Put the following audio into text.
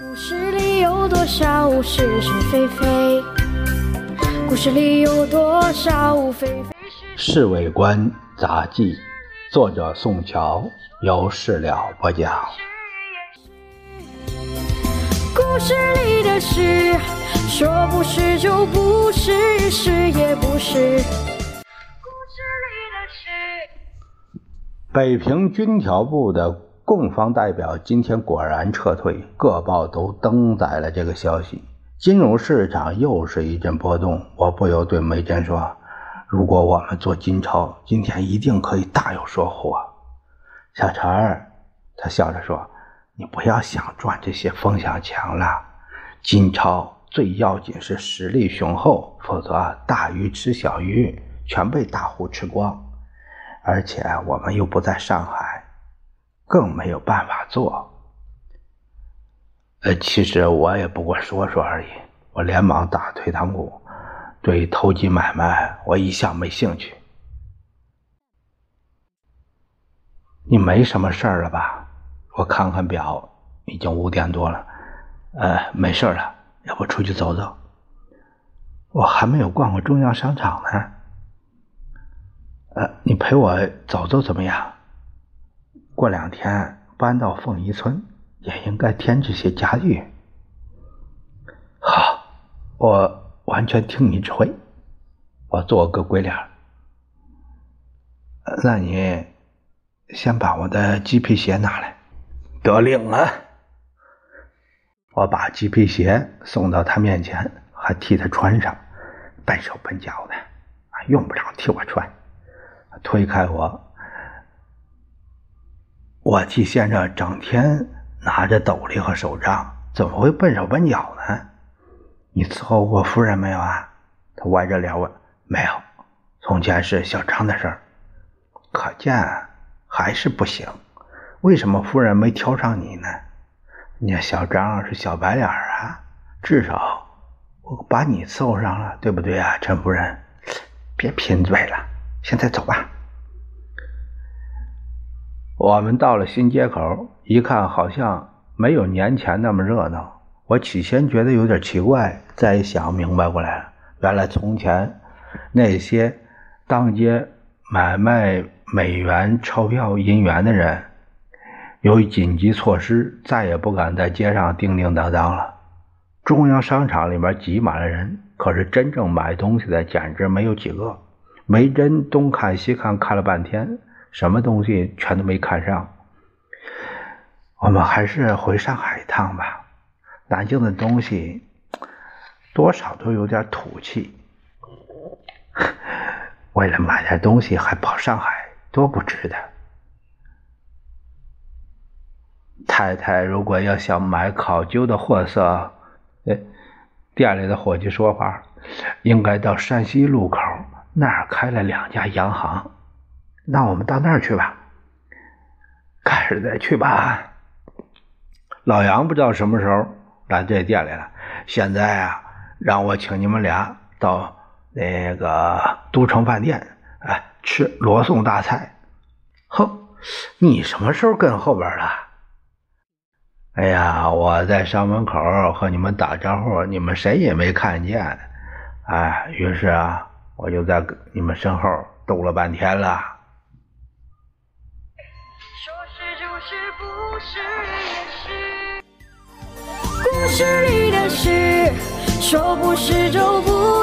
故事里有多少是是非非？故事里有多少非非《侍卫官杂记》，作者宋乔，由事了播讲。故事里的事，说不是就不是，是也不是。故事里的事。北平军调部的供方代表今天果然撤退，各报都登载了这个消息。金融市场又是一阵波动，我不由对梅珍说：“如果我们做金钞，今天一定可以大有收获。”小陈儿，他笑着说：“你不要想赚这些风向钱了，金钞最要紧是实力雄厚，否则大鱼吃小鱼，全被大户吃光。而且我们又不在上海，更没有办法做。”呃，其实我也不过说说而已。我连忙打退堂鼓，对投机买卖我一向没兴趣。你没什么事儿了吧？我看看表，已经五点多了。呃，没事了，要不出去走走？我还没有逛过中央商场呢。呃，你陪我走走怎么样？过两天搬到凤仪村。也应该添置些家具。好，我完全听你指挥。我做个鬼脸。那你先把我的鸡皮鞋拿来。得令了！我把鸡皮鞋送到他面前，还替他穿上，笨手笨脚的，用不着替我穿。推开我，我替先生整天。拿着斗笠和手杖，怎么会笨手笨脚呢？你伺候过夫人没有啊？他歪着脸问。没有，从前是小张的事儿。可见还是不行。为什么夫人没挑上你呢？你小张是小白脸啊，至少我把你伺候上了，对不对啊，陈夫人？别贫嘴了，现在走吧。我们到了新街口，一看好像没有年前那么热闹。我起先觉得有点奇怪，再一想明白过来了，原来从前那些当街买卖美元钞票、银元的人，由于紧急措施，再也不敢在街上叮叮当当了。中央商场里面挤满了人，可是真正买东西的简直没有几个。梅珍东看西看，看了半天。什么东西全都没看上，我们还是回上海一趟吧。南京的东西多少都有点土气，为了买点东西还跑上海，多不值得。太太如果要想买考究的货色，哎，店里的伙计说话，应该到山西路口那儿开了两家洋行。那我们到那儿去吧，改日再去吧。老杨不知道什么时候来这店里了。现在啊，让我请你们俩到那个都城饭店，哎，吃罗宋大菜。哼，你什么时候跟后边了？哎呀，我在校门口和你们打招呼，你们谁也没看见。哎，于是啊，我就在你们身后兜了半天了。故事里的事，说不是就不